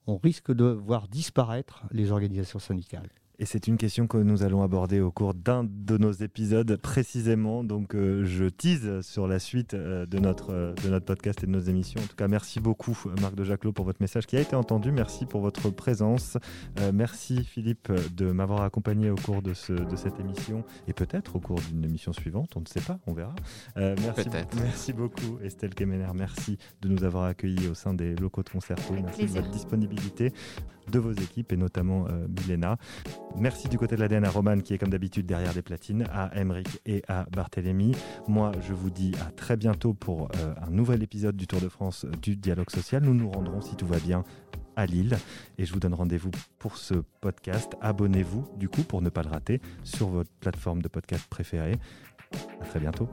on risque de voir disparaître les organisations syndicales. Et c'est une question que nous allons aborder au cours d'un de nos épisodes précisément. Donc euh, je tease sur la suite euh, de, notre, euh, de notre podcast et de nos émissions. En tout cas, merci beaucoup Marc de Jaclot pour votre message qui a été entendu. Merci pour votre présence. merci Philippe de m'avoir accompagné au cours de, ce, de cette émission et peut-être au cours d'une émission suivante. On ne sait pas, on verra. merci, merci beaucoup Estelle Kemener. Merci de nous avoir accueillis au sein des locaux de Concerto. Merci de votre disponibilité de vos équipes et notamment Milena. Merci du côté de l'ADN à Roman qui est comme d'habitude derrière les platines, à Emeric et à Barthélémy. Moi, je vous dis à très bientôt pour euh, un nouvel épisode du Tour de France euh, du dialogue social. Nous nous rendrons, si tout va bien, à Lille et je vous donne rendez-vous pour ce podcast. Abonnez-vous du coup pour ne pas le rater sur votre plateforme de podcast préférée. À très bientôt.